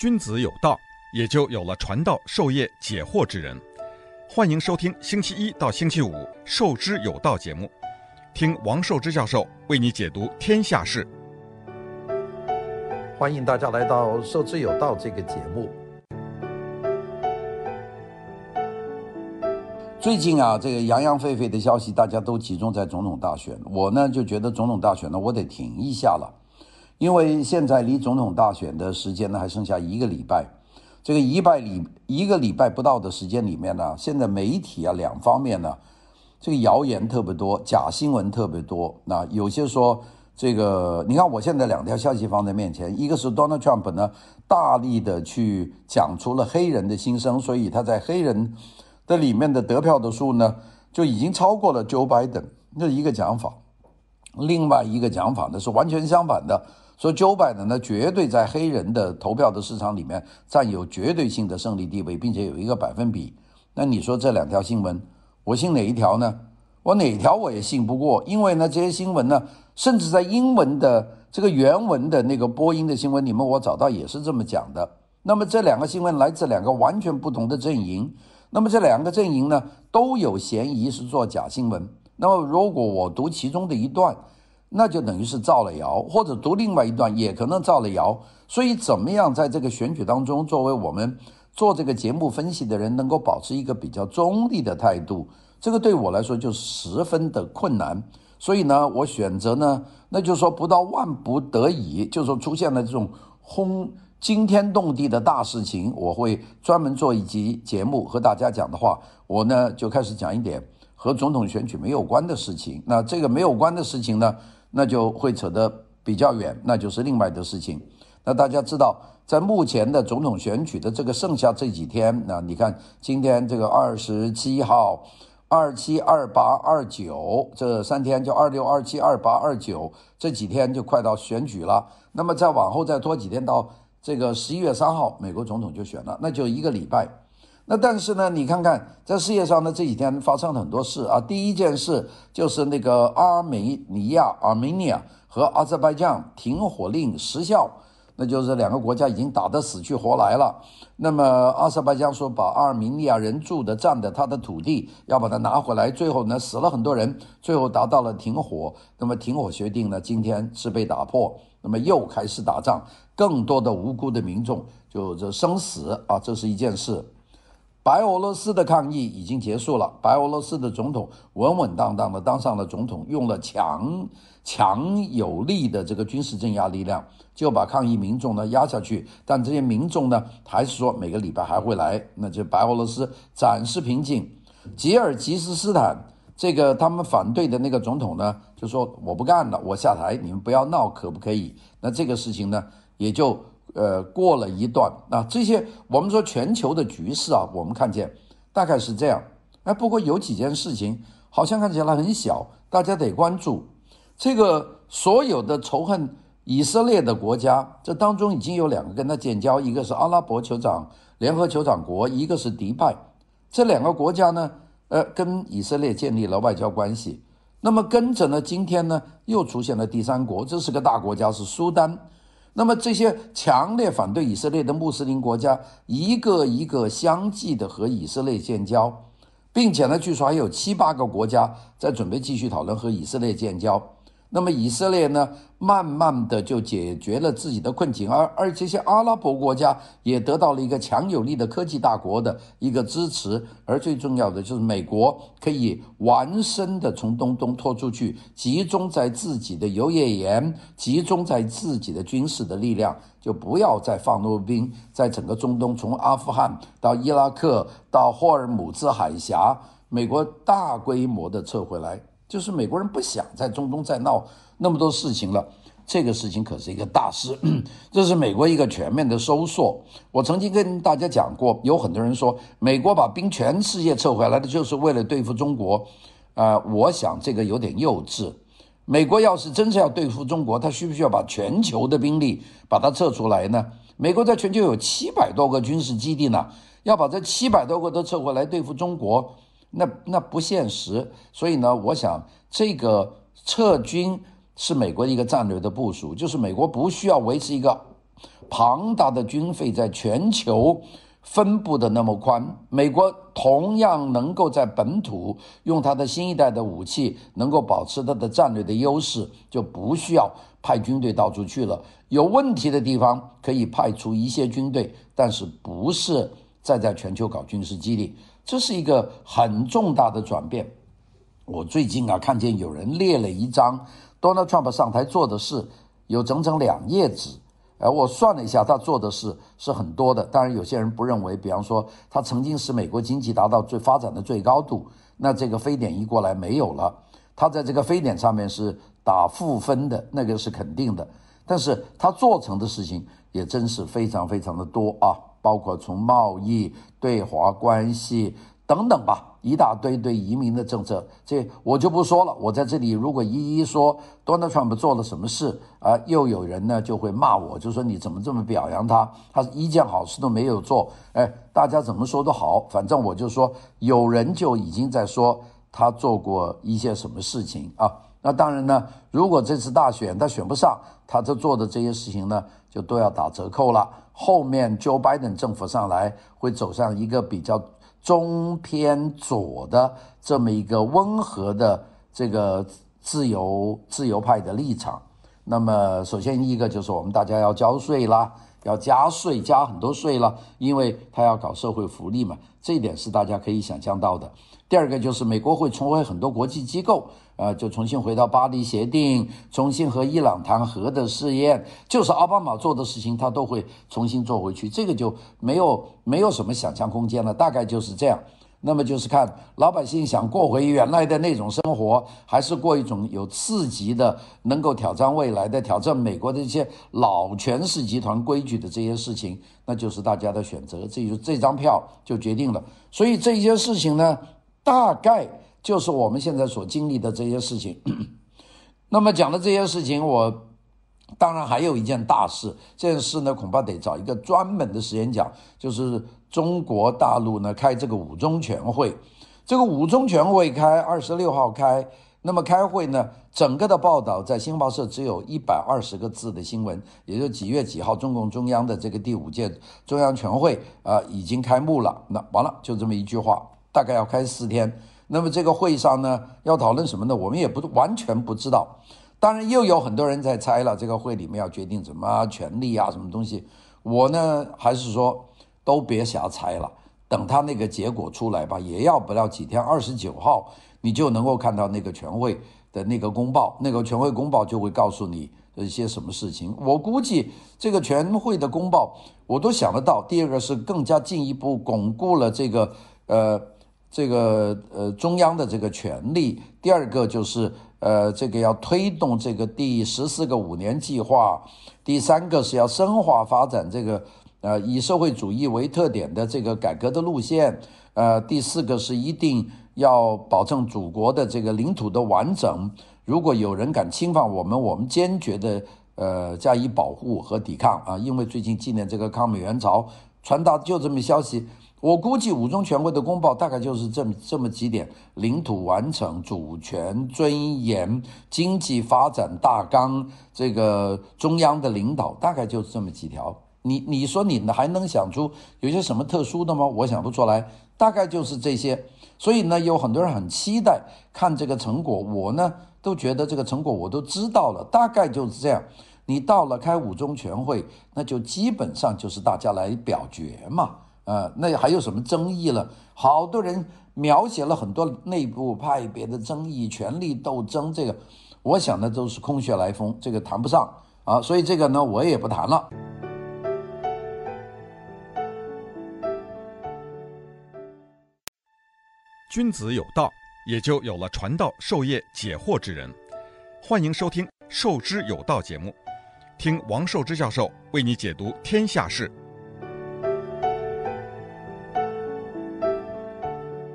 君子有道，也就有了传道授业解惑之人。欢迎收听星期一到星期五《授之有道》节目，听王寿之教授为你解读天下事。欢迎大家来到《授之有道》这个节目。最近啊，这个洋洋沸沸的消息，大家都集中在总统大选。我呢就觉得总统大选呢，我得停一下了。因为现在离总统大选的时间呢还剩下一个礼拜，这个一拜礼一个礼拜不到的时间里面呢，现在媒体啊两方面呢，这个谣言特别多，假新闻特别多。那有些说这个，你看我现在两条消息放在面前，一个是 Donald Trump 呢大力的去讲出了黑人的心声，所以他在黑人的里面的得票的数呢就已经超过了 Joe Biden，这是一个讲法。另外一个讲法呢是完全相反的。说 Joe Biden 呢，绝对在黑人的投票的市场里面占有绝对性的胜利地位，并且有一个百分比。那你说这两条新闻，我信哪一条呢？我哪条我也信不过，因为呢，这些新闻呢，甚至在英文的这个原文的那个播音的新闻里面，我找到也是这么讲的。那么这两个新闻来自两个完全不同的阵营，那么这两个阵营呢，都有嫌疑是做假新闻。那么如果我读其中的一段，那就等于是造了谣，或者读另外一段也可能造了谣。所以，怎么样在这个选举当中，作为我们做这个节目分析的人，能够保持一个比较中立的态度，这个对我来说就十分的困难。所以呢，我选择呢，那就是说不到万不得已，就是说出现了这种轰惊天动地的大事情，我会专门做一集节目和大家讲的话，我呢就开始讲一点和总统选举没有关的事情。那这个没有关的事情呢，那就会扯得比较远，那就是另外的事情。那大家知道，在目前的总统选举的这个剩下这几天，那你看今天这个二十七号、二七、二八、二九这三天，就二六、二七、二八、二九这几天就快到选举了。那么再往后再拖几天，到这个十一月三号，美国总统就选了，那就一个礼拜。那但是呢，你看看在世界上呢，这几天发生了很多事啊。第一件事就是那个阿美尼亚 （Armenia） 和阿塞拜疆停火令失效，那就是两个国家已经打得死去活来了。那么阿塞拜疆说把阿尔美尼亚人住的占的他的土地要把它拿回来，最后呢死了很多人，最后达到了停火。那么停火协定呢，今天是被打破，那么又开始打仗，更多的无辜的民众就这生死啊，这是一件事。白俄罗斯的抗议已经结束了，白俄罗斯的总统稳稳当当的当上了总统，用了强强有力的这个军事镇压力量，就把抗议民众呢压下去。但这些民众呢，还是说每个礼拜还会来，那就白俄罗斯暂时平静。吉尔吉斯斯坦这个他们反对的那个总统呢，就说我不干了，我下台，你们不要闹，可不可以？那这个事情呢，也就。呃，过了一段啊，这些我们说全球的局势啊，我们看见大概是这样。哎，不过有几件事情好像看起来很小，大家得关注。这个所有的仇恨以色列的国家，这当中已经有两个跟他建交，一个是阿拉伯酋长联合酋长国，一个是迪拜。这两个国家呢，呃，跟以色列建立了外交关系。那么跟着呢，今天呢又出现了第三国，这是个大国家，是苏丹。那么这些强烈反对以色列的穆斯林国家，一个一个相继的和以色列建交，并且呢，据说还有七八个国家在准备继续讨论和以色列建交。那么以色列呢，慢慢的就解决了自己的困境，而而这些阿拉伯国家也得到了一个强有力的科技大国的一个支持，而最重要的就是美国可以完身的从中东拖出去，集中在自己的油页岩，集中在自己的军事的力量，就不要再放那么多兵在整个中东，从阿富汗到伊拉克到霍尔姆兹海峡，美国大规模的撤回来。就是美国人不想在中东再闹那么多事情了，这个事情可是一个大事，这是美国一个全面的收缩。我曾经跟大家讲过，有很多人说美国把兵全世界撤回来的就是为了对付中国，呃，我想这个有点幼稚。美国要是真是要对付中国，他需不需要把全球的兵力把它撤出来呢？美国在全球有七百多个军事基地呢，要把这七百多个都撤回来对付中国。那那不现实，所以呢，我想这个撤军是美国的一个战略的部署，就是美国不需要维持一个庞大的军费在全球分布的那么宽，美国同样能够在本土用它的新一代的武器，能够保持它的战略的优势，就不需要派军队到处去了。有问题的地方可以派出一些军队，但是不是再在全球搞军事基地，这是一个很重大的转变。我最近啊，看见有人列了一张 Donald Trump 上台做的事，有整整两页纸。而，我算了一下，他做的事是很多的。当然，有些人不认为，比方说，他曾经使美国经济达到最发展的最高度，那这个非典一过来没有了，他在这个非典上面是打负分的，那个是肯定的。但是他做成的事情也真是非常非常的多啊，包括从贸易、对华关系。等等吧，一大堆对移民的政策，这我就不说了。我在这里如果一一说 Donald Trump 做了什么事啊，又有人呢就会骂我，就说你怎么这么表扬他？他一件好事都没有做。哎，大家怎么说都好，反正我就说，有人就已经在说他做过一些什么事情啊。那当然呢，如果这次大选他选不上，他这做的这些事情呢，就都要打折扣了。后面 Joe Biden 政府上来会走上一个比较。中偏左的这么一个温和的这个自由自由派的立场，那么首先一个就是我们大家要交税啦，要加税，加很多税了，因为他要搞社会福利嘛，这一点是大家可以想象到的。第二个就是美国会重回很多国际机构，呃，就重新回到巴黎协定，重新和伊朗谈核的试验，就是奥巴马做的事情，他都会重新做回去，这个就没有没有什么想象空间了，大概就是这样。那么就是看老百姓想过回原来的那种生活，还是过一种有刺激的、能够挑战未来的、挑战美国的一些老权势集团规矩的这些事情，那就是大家的选择，这就这张票就决定了。所以这些事情呢，大概就是我们现在所经历的这些事情。那么讲的这些事情，我当然还有一件大事，这件事呢恐怕得找一个专门的时间讲，就是中国大陆呢开这个五中全会。这个五中全会开二十六号开，那么开会呢，整个的报道在新华社只有一百二十个字的新闻，也就几月几号中共中央的这个第五届中央全会啊、已经开幕了，那完了就这么一句话。大概要开四天，那么这个会上呢，要讨论什么呢？我们也不完全不知道。当然，又有很多人在猜了，这个会里面要决定什么权利啊，什么东西。我呢，还是说都别瞎猜了，等他那个结果出来吧，也要不了几天，二十九号你就能够看到那个全会的那个公报，那个全会公报就会告诉你一些什么事情。我估计这个全会的公报，我都想得到。第二个是更加进一步巩固了这个呃。这个呃中央的这个权力，第二个就是呃这个要推动这个第十四个五年计划，第三个是要深化发展这个呃以社会主义为特点的这个改革的路线，呃第四个是一定要保证祖国的这个领土的完整，如果有人敢侵犯我们，我们坚决的呃加以保护和抵抗。啊，因为最近纪念这个抗美援朝，传达就这么消息。我估计五中全会的公报大概就是这么这么几点：领土完整、主权尊严、经济发展大纲，这个中央的领导大概就是这么几条。你你说你还能想出有些什么特殊的吗？我想不出来，大概就是这些。所以呢，有很多人很期待看这个成果。我呢都觉得这个成果我都知道了，大概就是这样。你到了开五中全会，那就基本上就是大家来表决嘛。呃，那还有什么争议了？好多人描写了很多内部派别的争议、权力斗争，这个我想呢都是空穴来风，这个谈不上啊。所以这个呢，我也不谈了。君子有道，也就有了传道授业解惑之人。欢迎收听《授之有道》节目，听王寿之教授为你解读天下事。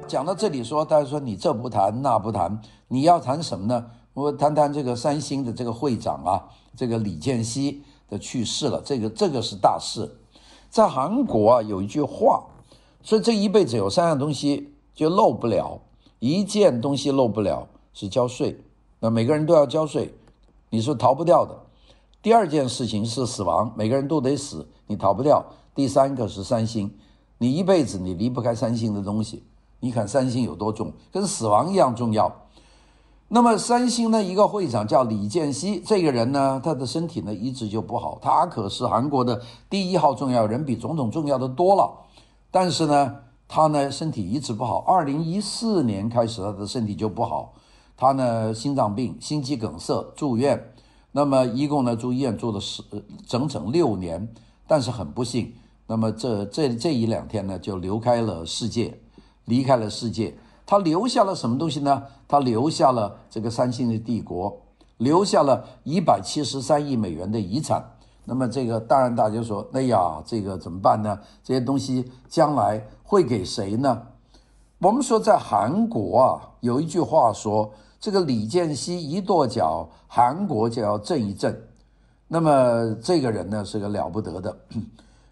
讲到这里说，大家说你这不谈那不谈，你要谈什么呢？我谈谈这个三星的这个会长啊，这个李健熙的去世了，这个这个是大事。在韩国啊，有一句话，说这一辈子有三样东西就漏不了，一件东西漏不了是交税，那每个人都要交税，你是逃不掉的。第二件事情是死亡，每个人都得死，你逃不掉。第三个是三星，你一辈子你离不开三星的东西。你看三星有多重，跟死亡一样重要。那么三星呢，一个会长叫李健熙，这个人呢，他的身体呢一直就不好，他可是韩国的第一号重要人，比总统重要的多了。但是呢，他呢身体一直不好，二零一四年开始他的身体就不好，他呢心脏病、心肌梗塞住院，那么一共呢住医院住了十整整六年，但是很不幸，那么这这这一两天呢就离开了世界，离开了世界。他留下了什么东西呢？他留下了这个三星的帝国，留下了一百七十三亿美元的遗产。那么这个当然大家说，哎呀，这个怎么办呢？这些东西将来会给谁呢？我们说在韩国啊，有一句话说，这个李健熙一跺脚，韩国就要震一震。那么这个人呢是个了不得的，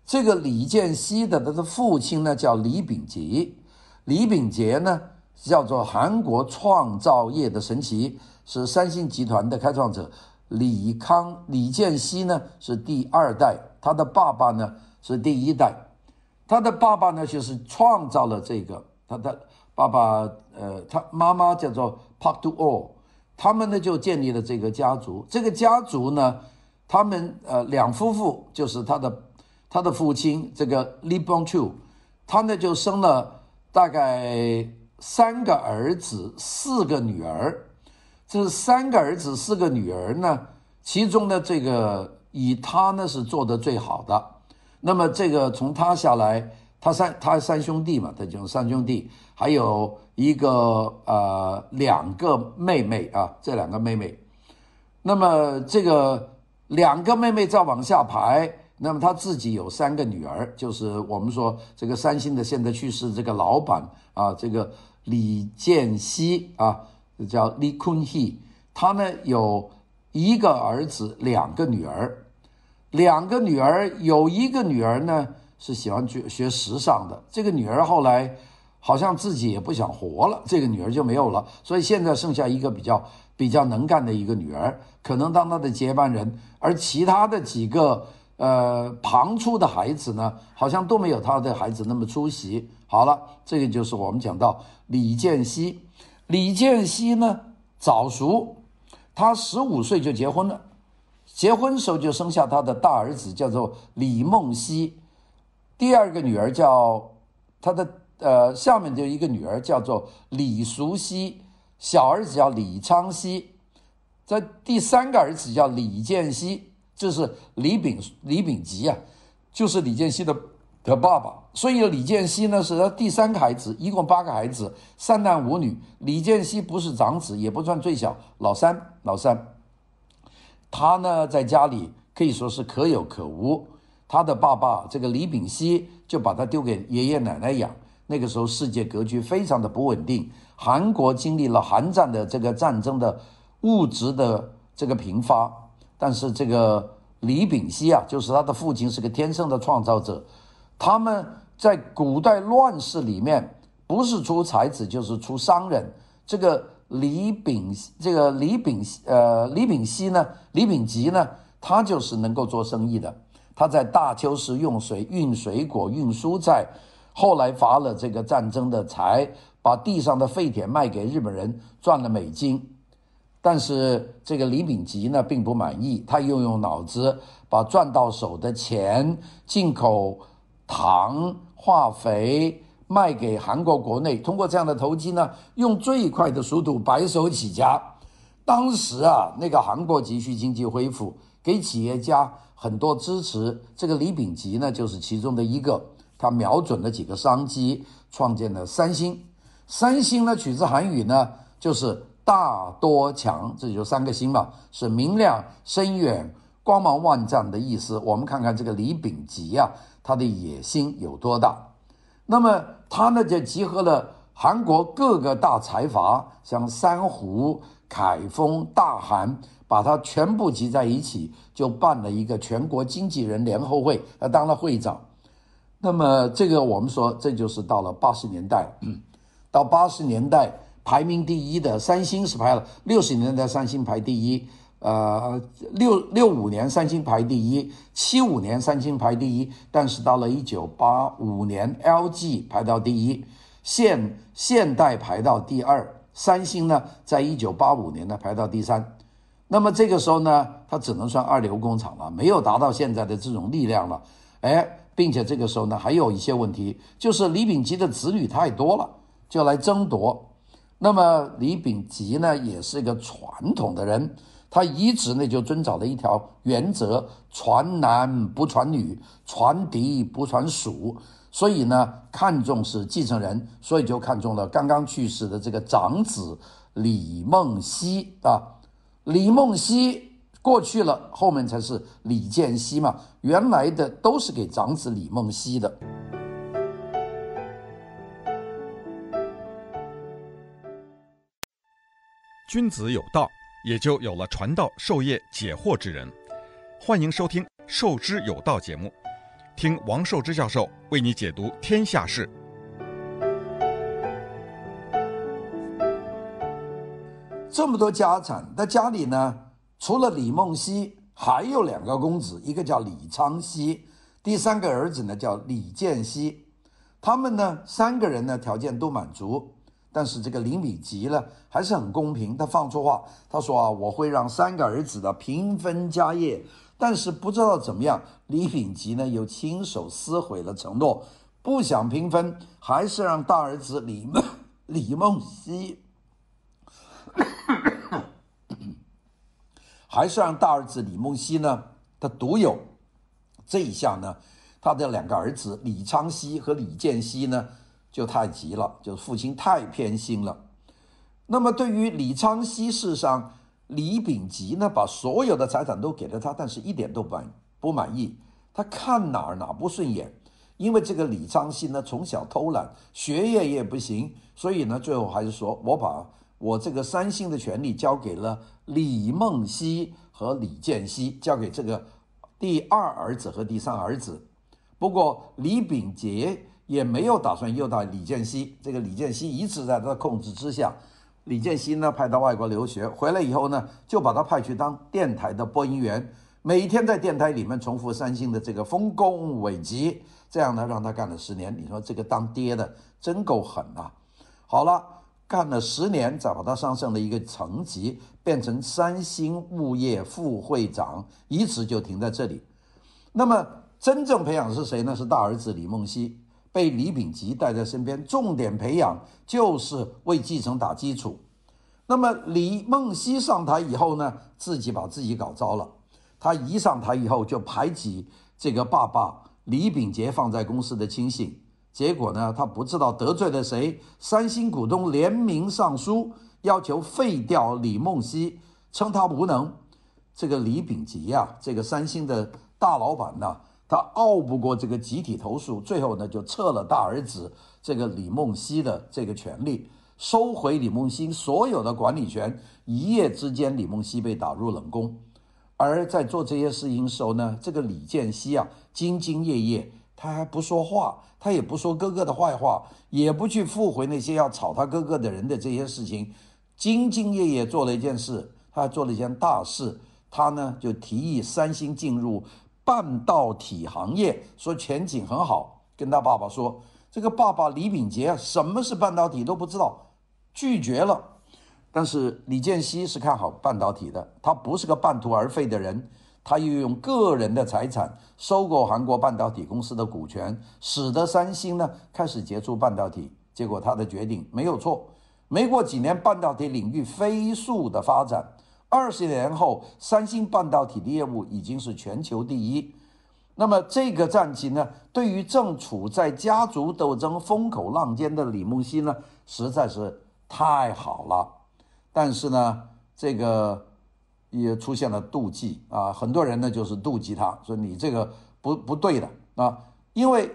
这个李健熙的他的父亲呢叫李秉吉，李秉杰呢。叫做韩国创造业的神奇，是三星集团的开创者。李康李健熙呢是第二代，他的爸爸呢是第一代，他的爸爸呢就是创造了这个，他的爸爸呃他妈妈叫做 Park Do-oh，他们呢就建立了这个家族，这个家族呢，他们呃两夫妇就是他的他的父亲这个 Lee Bong Chu，他呢就生了大概。三个儿子，四个女儿，这三个儿子，四个女儿呢，其中的这个以他呢是做得最好的。那么这个从他下来，他三他三兄弟嘛，他就三兄弟，还有一个呃两个妹妹啊，这两个妹妹。那么这个两个妹妹再往下排，那么他自己有三个女儿，就是我们说这个三星的现在去世这个老板啊，这个。李健熙啊，叫李坤熙，他呢有一个儿子，两个女儿，两个女儿有一个女儿呢是喜欢学学时尚的，这个女儿后来好像自己也不想活了，这个女儿就没有了，所以现在剩下一个比较比较能干的一个女儿，可能当她的接班人，而其他的几个呃旁出的孩子呢，好像都没有他的孩子那么出息。好了，这个就是我们讲到李建熙。李建熙呢早熟，他十五岁就结婚了，结婚时候就生下他的大儿子，叫做李梦熙。第二个女儿叫他的呃，下面就一个女儿叫做李淑熙，小儿子叫李昌熙。这第三个儿子叫李建熙，就是李秉李秉吉啊，就是李健熙的。的爸爸，所以李健熙呢是他第三个孩子，一共八个孩子，三男五女。李健熙不是长子，也不算最小，老三，老三。他呢在家里可以说是可有可无。他的爸爸这个李秉熙就把他丢给爷爷奶奶养。那个时候世界格局非常的不稳定，韩国经历了韩战的这个战争的物质的这个贫乏，但是这个李秉熙啊，就是他的父亲是个天生的创造者。他们在古代乱世里面，不是出才子就是出商人。这个李秉，这个李秉，呃，李秉熙呢，李秉吉呢，他就是能够做生意的。他在大邱市用水运水果、运蔬菜，后来发了这个战争的财，把地上的废铁卖给日本人，赚了美金。但是这个李秉吉呢，并不满意，他又用脑子把赚到手的钱进口。糖化肥卖给韩国国内，通过这样的投机呢，用最快的速度白手起家。当时啊，那个韩国急需经济恢复，给企业家很多支持。这个李秉吉呢，就是其中的一个。他瞄准了几个商机，创建了三星。三星呢，取自韩语呢，就是大多强，这就三个星嘛，是明亮、深远、光芒万丈的意思。我们看看这个李秉吉、啊。他的野心有多大？那么他呢，就集合了韩国各个大财阀，像三湖、凯丰、大韩，把他全部集在一起，就办了一个全国经纪人联合会，他当了会长。那么这个我们说，这就是到了八十年代，到八十年代排名第一的三星是排了，六十年代三星排第一，呃，六六五年三星排第一，七五年三星排第一，但是到了一九八五年，LG 排到第一，现现代排到第二，三星呢，在一九八五年呢排到第三。那么这个时候呢，它只能算二流工厂了，没有达到现在的这种力量了。哎，并且这个时候呢，还有一些问题，就是李秉吉的子女太多了，就来争夺。那么李秉吉呢，也是一个传统的人。他一直呢就遵照了一条原则：传男不传女，传嫡不传庶。所以呢，看重是继承人，所以就看中了刚刚去世的这个长子李梦溪啊。李梦溪过去了，后面才是李建熙嘛。原来的都是给长子李梦溪的。君子有道。也就有了传道授业解惑之人。欢迎收听《授之有道》节目，听王寿之教授为你解读天下事。这么多家产，在家里呢，除了李梦溪，还有两个公子，一个叫李昌熙，第三个儿子呢叫李建熙。他们呢三个人呢条件都满足。但是这个李秉吉呢，还是很公平。他放出话，他说啊，我会让三个儿子的平分家业。但是不知道怎么样，李秉吉呢又亲手撕毁了承诺，不想平分，还是让大儿子李梦 李梦溪，还是让大儿子李梦溪呢，他独有。这一下呢，他的两个儿子李昌熙和李建熙呢。就太急了，就是父亲太偏心了。那么对于李昌熙，事实上李秉吉呢，把所有的财产都给了他，但是一点都不满不满意。他看哪儿哪儿不顺眼，因为这个李昌熙呢，从小偷懒，学业也不行，所以呢，最后还是说我把我这个三星的权利交给了李梦溪和李健熙，交给这个第二儿子和第三儿子。不过李秉杰。也没有打算诱导李健熙，这个李健熙一直在他的控制之下。李健熙呢，派到外国留学，回来以后呢，就把他派去当电台的播音员，每天在电台里面重复三星的这个丰功伟绩，这样呢，让他干了十年。你说这个当爹的真够狠啊！好了，干了十年，再把他上升了一个层级，变成三星物业副会长，一直就停在这里。那么真正培养是谁呢？是大儿子李梦溪。被李秉吉带在身边，重点培养就是为继承打基础。那么李梦溪上台以后呢，自己把自己搞糟了。他一上台以后就排挤这个爸爸李秉杰放在公司的亲信，结果呢，他不知道得罪了谁，三星股东联名上书要求废掉李梦溪，称他无能。这个李秉吉呀、啊，这个三星的大老板呐。他拗不过这个集体投诉，最后呢就撤了大儿子这个李梦溪的这个权利，收回李梦溪所有的管理权。一夜之间，李梦溪被打入冷宫。而在做这些事情的时候呢，这个李健熙啊，兢兢业业，他还不说话，他也不说哥哥的坏话，也不去复回那些要炒他哥哥的人的这些事情，兢兢业业做了一件事，他还做了一件大事，他呢就提议三星进入。半导体行业说前景很好，跟他爸爸说，这个爸爸李秉杰什么是半导体都不知道，拒绝了。但是李健熙是看好半导体的，他不是个半途而废的人，他又用个人的财产收购韩国半导体公司的股权，使得三星呢开始接触半导体。结果他的决定没有错，没过几年，半导体领域飞速的发展。二十年后，三星半导体的业务已经是全球第一。那么这个战绩呢，对于正处在家族斗争风口浪尖的李梦溪呢，实在是太好了。但是呢，这个也出现了妒忌啊，很多人呢就是妒忌他，说你这个不不对的啊，因为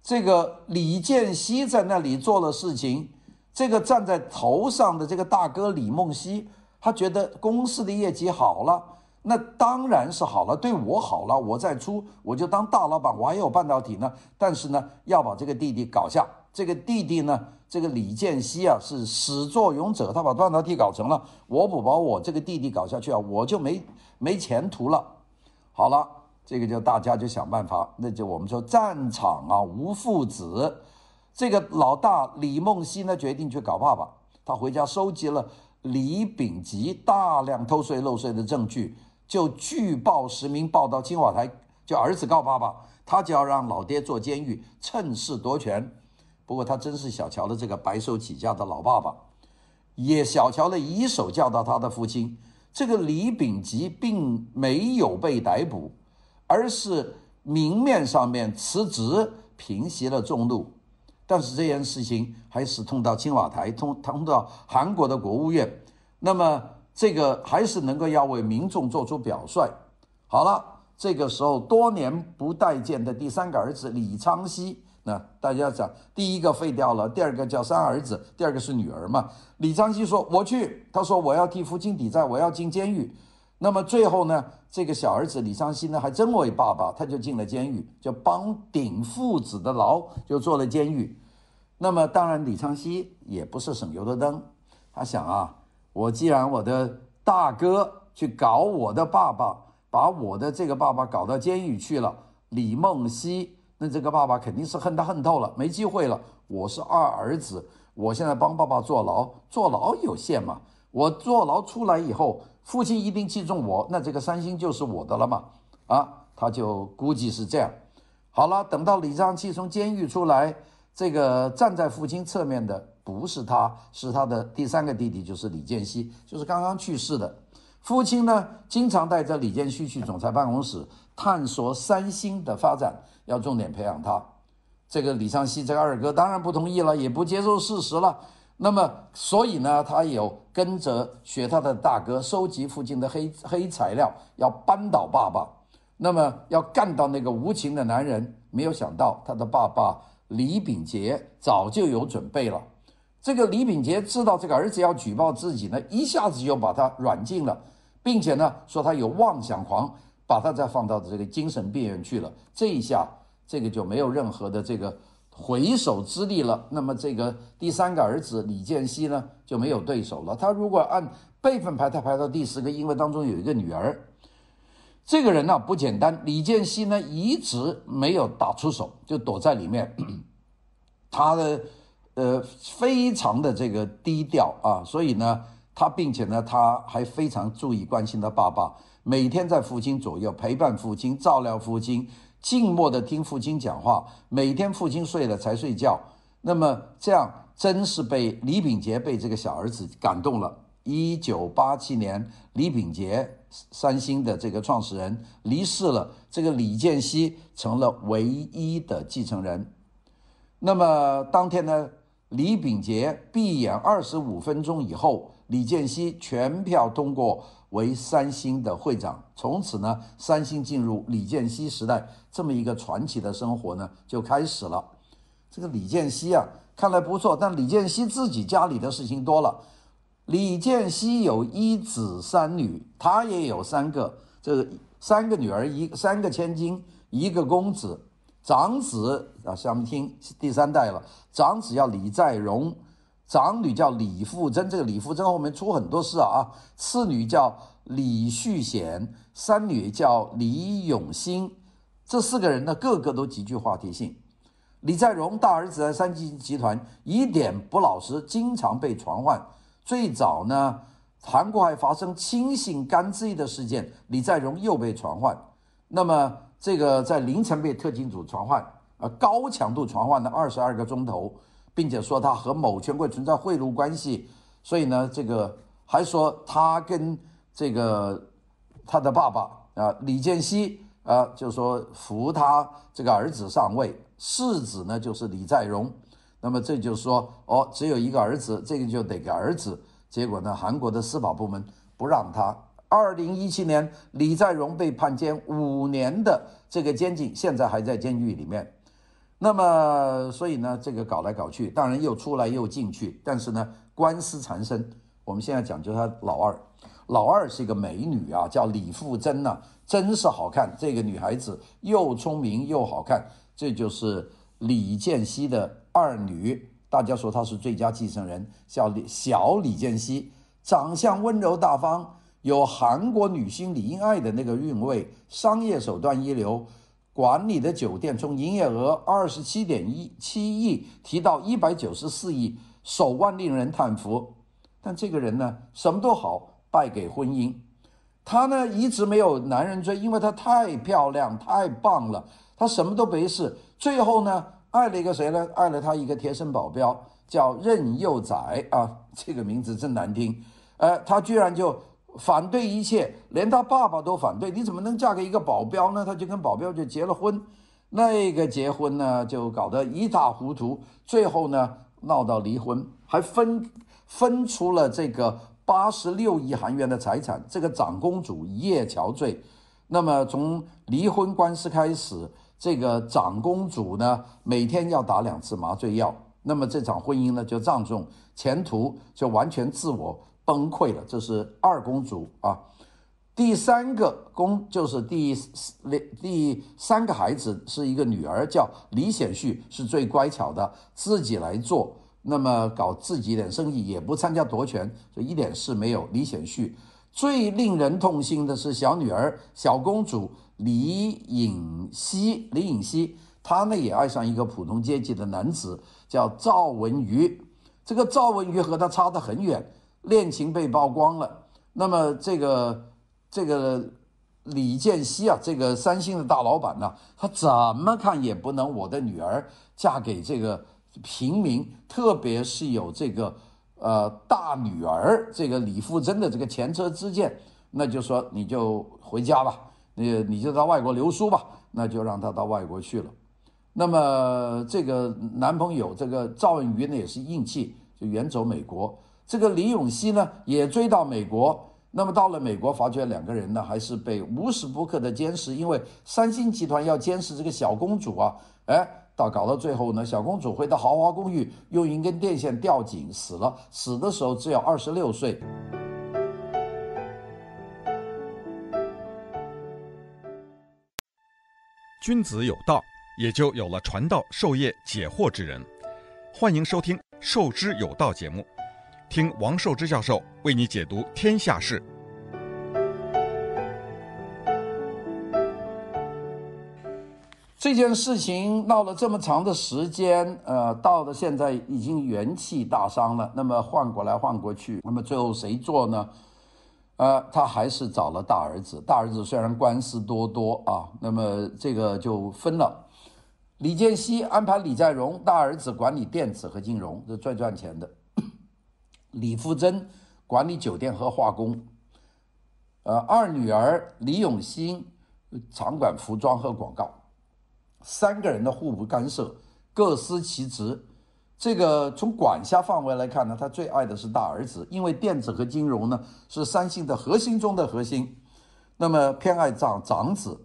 这个李健熙在那里做了事情，这个站在头上的这个大哥李梦溪。他觉得公司的业绩好了，那当然是好了，对我好了，我再出，我就当大老板，我还有半导体呢。但是呢，要把这个弟弟搞下这个弟弟呢，这个李建熙啊是始作俑者，他把半导体搞成了，我不把我这个弟弟搞下去啊，我就没没前途了。好了，这个就大家就想办法，那就我们说战场啊无父子，这个老大李梦溪呢决定去搞爸爸，他回家收集了李秉吉大量偷税漏税的证据，就据报实名报到青瓦台，就儿子告爸爸，他就要让老爹坐监狱，趁势夺权。不过他真是小瞧了这个白手起家的老爸爸，也小瞧了一手教导他的父亲。这个李秉吉并没有被逮捕，而是明面上面辞职，平息了众怒。但是这件事情还是通到青瓦台，通通到韩国的国务院。那么这个还是能够要为民众做出表率。好了，这个时候多年不待见的第三个儿子李昌熙。那大家讲，第一个废掉了，第二个叫三儿子，第二个是女儿嘛。李昌熙说：“我去。”他说：“我要替父亲抵债，我要进监狱。”那么最后呢，这个小儿子李昌熙呢，还真为爸爸，他就进了监狱，就帮顶父子的牢，就坐了监狱。那么当然，李昌熙也不是省油的灯，他想啊，我既然我的大哥去搞我的爸爸，把我的这个爸爸搞到监狱去了，李梦溪。那这个爸爸肯定是恨他恨透了，没机会了。我是二儿子，我现在帮爸爸坐牢，坐牢有限嘛。我坐牢出来以后，父亲一定器重我，那这个三星就是我的了嘛。啊，他就估计是这样。好了，等到李昌熙从监狱出来，这个站在父亲侧面的不是他，是他的第三个弟弟，就是李建熙，就是刚刚去世的。父亲呢，经常带着李建熙去总裁办公室探索三星的发展。要重点培养他，这个李昌熙这个二哥当然不同意了，也不接受事实了。那么，所以呢，他有跟着学他的大哥收集父亲的黑黑材料，要扳倒爸爸。那么，要干到那个无情的男人。没有想到，他的爸爸李秉杰早就有准备了。这个李秉杰知道这个儿子要举报自己呢，一下子就把他软禁了，并且呢，说他有妄想狂。把他再放到这个精神病院去了，这一下这个就没有任何的这个回手之力了。那么这个第三个儿子李建熙呢，就没有对手了。他如果按辈分排，他排到第十个，因为当中有一个女儿。这个人呢不简单，李建熙呢一直没有打出手，就躲在里面。他的呃非常的这个低调啊，所以呢他并且呢他还非常注意关心他爸爸。每天在父亲左右陪伴父亲，照料父亲，静默的听父亲讲话。每天父亲睡了才睡觉。那么这样真是被李秉杰被这个小儿子感动了。一九八七年，李秉杰三星的这个创始人离世了，这个李建熙成了唯一的继承人。那么当天呢，李秉杰闭眼二十五分钟以后，李建熙全票通过。为三星的会长，从此呢，三星进入李建熙时代，这么一个传奇的生活呢就开始了。这个李建熙啊，看来不错，但李建熙自己家里的事情多了。李建熙有一子三女，他也有三个，这三个女儿，一三个千金，一个公子。长子啊，下面听第三代了，长子叫李在镕。长女叫李富珍，这个李富珍后面出很多事啊。次女叫李旭显，三女叫李永欣，这四个人呢，个个都极具话题性。李在镕大儿子在三星集团一点不老实，经常被传唤。最早呢，韩国还发生亲信干罪的事件，李在镕又被传唤。那么这个在凌晨被特勤组传唤，呃，高强度传唤了二十二个钟头。并且说他和某权贵存在贿赂关系，所以呢，这个还说他跟这个他的爸爸啊李建熙啊，就说扶他这个儿子上位，世子呢就是李在镕，那么这就是说哦，只有一个儿子，这个就得给儿子。结果呢，韩国的司法部门不让他。二零一七年，李在镕被判监五年的这个监禁，现在还在监狱里面。那么，所以呢，这个搞来搞去，当然又出来又进去，但是呢，官司缠身。我们现在讲，究他老二，老二是一个美女啊，叫李富珍呐、真是好看。这个女孩子又聪明又好看，这就是李建熙的二女，大家说她是最佳继承人，叫小李健熙，长相温柔大方，有韩国女星李英爱的那个韵味，商业手段一流，管理的酒店从营业额二十七点一七亿提到一百九十四亿，手腕令人叹服。但这个人呢，什么都好，败给婚姻。她呢，一直没有男人追，因为她太漂亮、太棒了。她什么都没事，最后呢，爱了一个谁呢？爱了他一个贴身保镖，叫任佑宰啊，这个名字真难听。呃，他居然就反对一切，连他爸爸都反对。你怎么能嫁给一个保镖呢？他就跟保镖就结了婚。那个结婚呢，就搞得一塌糊涂，最后呢，闹到离婚，还分。分出了这个八十六亿韩元的财产，这个长公主一夜憔悴。那么从离婚官司开始，这个长公主呢，每天要打两次麻醉药。那么这场婚姻呢，就葬送，前途就完全自我崩溃了。这是二公主啊，第三个公就是第第三个孩子是一个女儿，叫李显旭，是最乖巧的，自己来做。那么搞自己一点生意，也不参加夺权，就一点事没有。李显旭最令人痛心的是小女儿小公主李颖熙，李颖熙她呢也爱上一个普通阶级的男子，叫赵文瑜。这个赵文瑜和他差得很远，恋情被曝光了。那么这个这个李健熙啊，这个三星的大老板呢，他怎么看也不能我的女儿嫁给这个。平民，特别是有这个呃大女儿这个李富真的这个前车之鉴，那就说你就回家吧，你你就到外国留书吧，那就让他到外国去了。那么这个男朋友这个赵文瑜呢也是硬气，就远走美国。这个李永熙呢也追到美国，那么到了美国，发觉两个人呢还是被无时不刻的监视，因为三星集团要监视这个小公主啊，哎。到搞到最后呢，小公主回到豪华公寓，用一根电线吊颈死了。死的时候只有二十六岁。君子有道，也就有了传道授业解惑之人。欢迎收听《授之有道》节目，听王寿之教授为你解读天下事。这件事情闹了这么长的时间，呃，到了现在已经元气大伤了。那么换过来换过去，那么最后谁做呢？呃，他还是找了大儿子。大儿子虽然官司多多啊，那么这个就分了。李建熙安排李在镕，大儿子管理电子和金融，这赚赚钱的。李富珍管理酒店和化工。呃，二女儿李永欣掌管服装和广告。三个人的互不干涉，各司其职。这个从管辖范围来看呢，他最爱的是大儿子，因为电子和金融呢是三星的核心中的核心。那么偏爱长长子，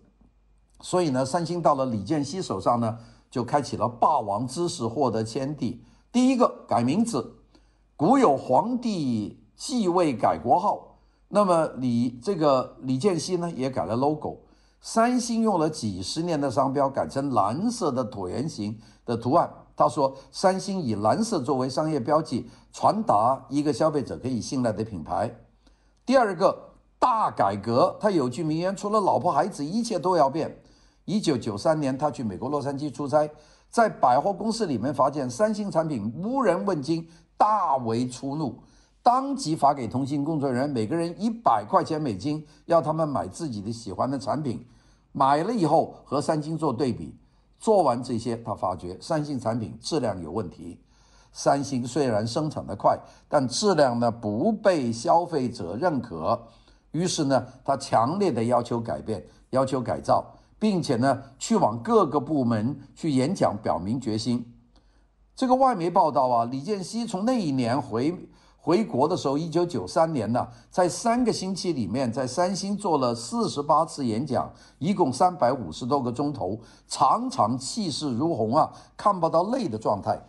所以呢，三星到了李健熙手上呢，就开启了霸王之势，获得先帝。第一个改名字，古有皇帝继位改国号，那么李这个李健熙呢也改了 logo。三星用了几十年的商标改成蓝色的椭圆形的图案。他说，三星以蓝色作为商业标记，传达一个消费者可以信赖的品牌。第二个大改革，他有句名言：除了老婆孩子，一切都要变。一九九三年，他去美国洛杉矶出差，在百货公司里面发现三星产品无人问津，大为出怒，当即发给同行工作人员每个人一百块钱美金，要他们买自己的喜欢的产品。买了以后和三星做对比，做完这些，他发觉三星产品质量有问题。三星虽然生产的快，但质量呢不被消费者认可。于是呢，他强烈的要求改变，要求改造，并且呢去往各个部门去演讲，表明决心。这个外媒报道啊，李健熙从那一年回。回国的时候，一九九三年呢，在三个星期里面，在三星做了四十八次演讲，一共三百五十多个钟头，常常气势如虹啊，看不到累的状态。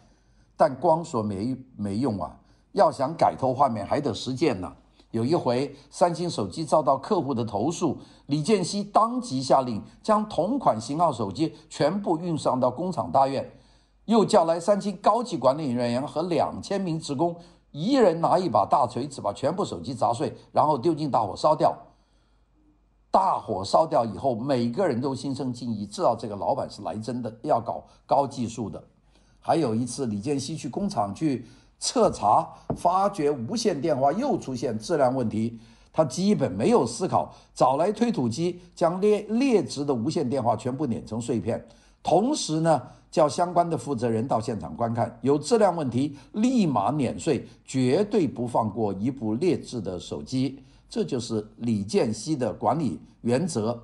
但光说没没用啊，要想改头换面，还得实践呢。有一回，三星手机遭到客户的投诉，李健熙当即下令将同款型号手机全部运上到工厂大院。又叫来三星高级管理人员和两千名职工，一人拿一把大锤子把全部手机砸碎，然后丢进大火烧掉。大火烧掉以后，每个人都心生敬意，知道这个老板是来真的，要搞高技术的。还有一次，李建熙去工厂去测查，发觉无线电话又出现质量问题，他基本没有思考，找来推土机将劣劣质的无线电话全部碾成碎片，同时呢，叫相关的负责人到现场观看，有质量问题立马碾碎，绝对不放过一部劣质的手机。这就是李健熙的管理原则。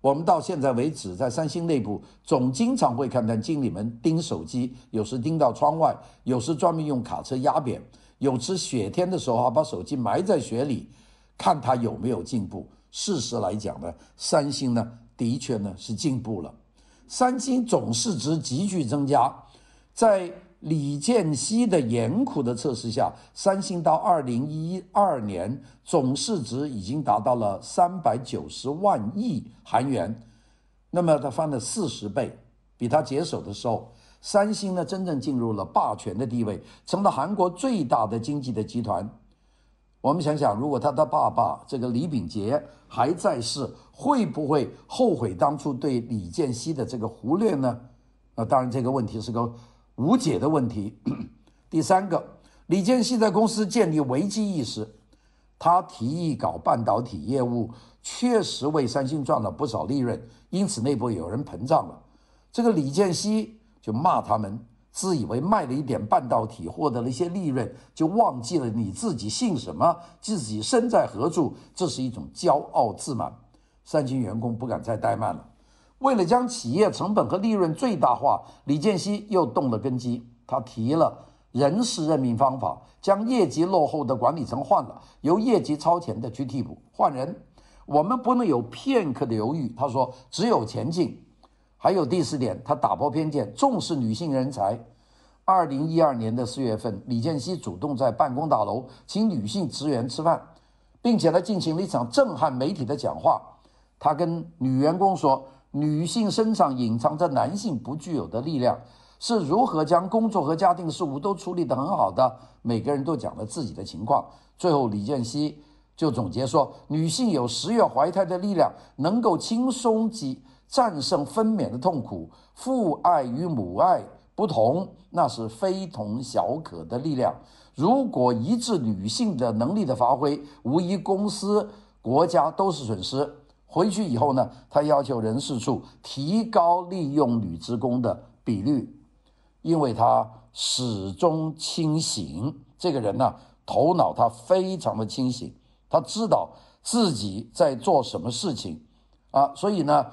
我们到现在为止，在三星内部总经常会看到经理们盯手机，有时盯到窗外，有时专门用卡车压扁，有时雪天的时候还把手机埋在雪里，看它有没有进步。事实来讲呢，三星呢的确呢是进步了，三星总市值急剧增加，在。李健熙的严酷的测试下，三星到二零一二年总市值已经达到了三百九十万亿韩元，那么它翻了四十倍，比它接手的时候，三星呢真正进入了霸权的地位，成了韩国最大的经济的集团。我们想想，如果他的爸爸这个李秉杰还在世，会不会后悔当初对李健熙的这个忽略呢？那当然，这个问题是个。无解的问题。第三个，李健熙在公司建立危机意识，他提议搞半导体业务，确实为三星赚了不少利润，因此内部有人膨胀了。这个李健熙就骂他们，自以为卖了一点半导体，获得了一些利润，就忘记了你自己姓什么，自己身在何处，这是一种骄傲自满。三星员工不敢再怠慢了。为了将企业成本和利润最大化，李健熙又动了根基。他提了人事任命方法，将业绩落后的管理层换了，由业绩超前的去替补。换人，我们不能有片刻的犹豫。他说：“只有前进。”还有第四点，他打破偏见，重视女性人才。二零一二年的四月份，李健熙主动在办公大楼请女性职员吃饭，并且呢进行了一场震撼媒体的讲话。他跟女员工说。女性身上隐藏着男性不具有的力量，是如何将工作和家庭事务都处理得很好的？每个人都讲了自己的情况。最后，李健熙就总结说：“女性有十月怀胎的力量，能够轻松及战胜分娩的痛苦。父爱与母爱不同，那是非同小可的力量。如果抑制女性的能力的发挥，无疑公司、国家都是损失。”回去以后呢，他要求人事处提高利用女职工的比率，因为他始终清醒。这个人呢，头脑他非常的清醒，他知道自己在做什么事情，啊，所以呢，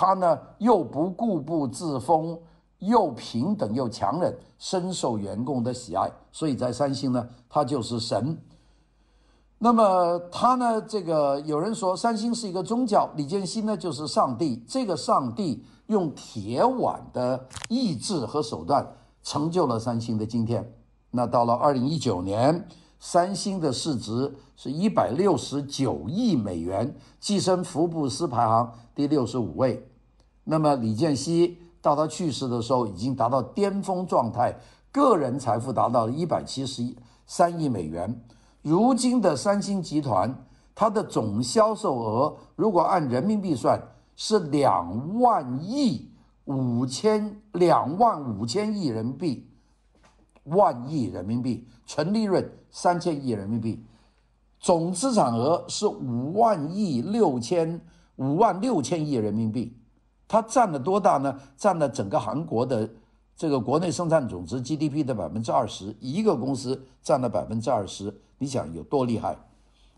他呢又不固步自封，又平等又强忍，深受员工的喜爱。所以在三星呢，他就是神。那么他呢？这个有人说三星是一个宗教，李健熙呢就是上帝。这个上帝用铁腕的意志和手段成就了三星的今天。那到了二零一九年，三星的市值是一百六十九亿美元，跻身福布斯排行第六十五位。那么李健熙到他去世的时候已经达到巅峰状态，个人财富达到了一百七十三亿美元。如今的三星集团，它的总销售额如果按人民币算，是两万亿五千两万五千亿人民币，万亿人民币，纯利润三千亿人民币，总资产额是五万亿六千五万六千亿人民币，它占了多大呢？占了整个韩国的这个国内生产总值 GDP 的百分之二十，一个公司占了百分之二十。你想有多厉害？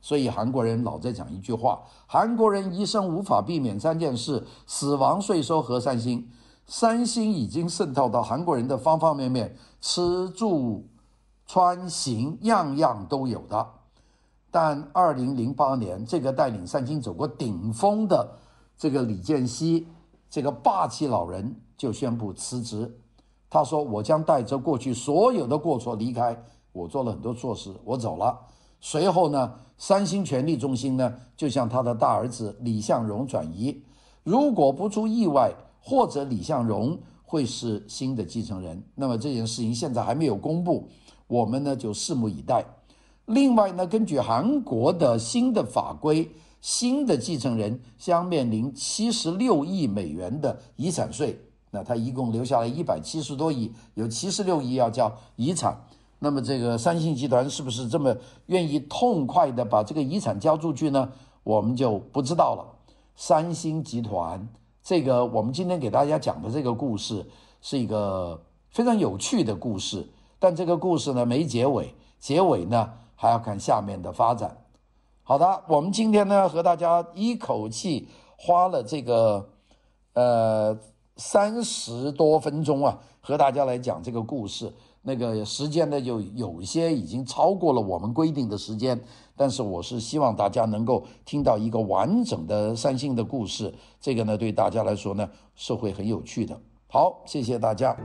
所以韩国人老在讲一句话：韩国人一生无法避免三件事：死亡、税收和三星。三星已经渗透到韩国人的方方面面，吃住穿行样样都有的。但二零零八年，这个带领三星走过顶峰的这个李健熙，这个霸气老人就宣布辞职。他说：“我将带着过去所有的过错离开。”我做了很多错事，我走了。随后呢，三星权力中心呢就向他的大儿子李相荣转移。如果不出意外，或者李相荣会是新的继承人。那么这件事情现在还没有公布，我们呢就拭目以待。另外呢，根据韩国的新的法规，新的继承人将面临七十六亿美元的遗产税。那他一共留下来一百七十多亿，有七十六亿要交遗产。那么这个三星集团是不是这么愿意痛快的把这个遗产交出去呢？我们就不知道了。三星集团这个，我们今天给大家讲的这个故事是一个非常有趣的故事，但这个故事呢没结尾，结尾呢还要看下面的发展。好的，我们今天呢和大家一口气花了这个呃三十多分钟啊，和大家来讲这个故事。那个时间呢，就有些已经超过了我们规定的时间，但是我是希望大家能够听到一个完整的三星的故事，这个呢对大家来说呢是会很有趣的。好，谢谢大家。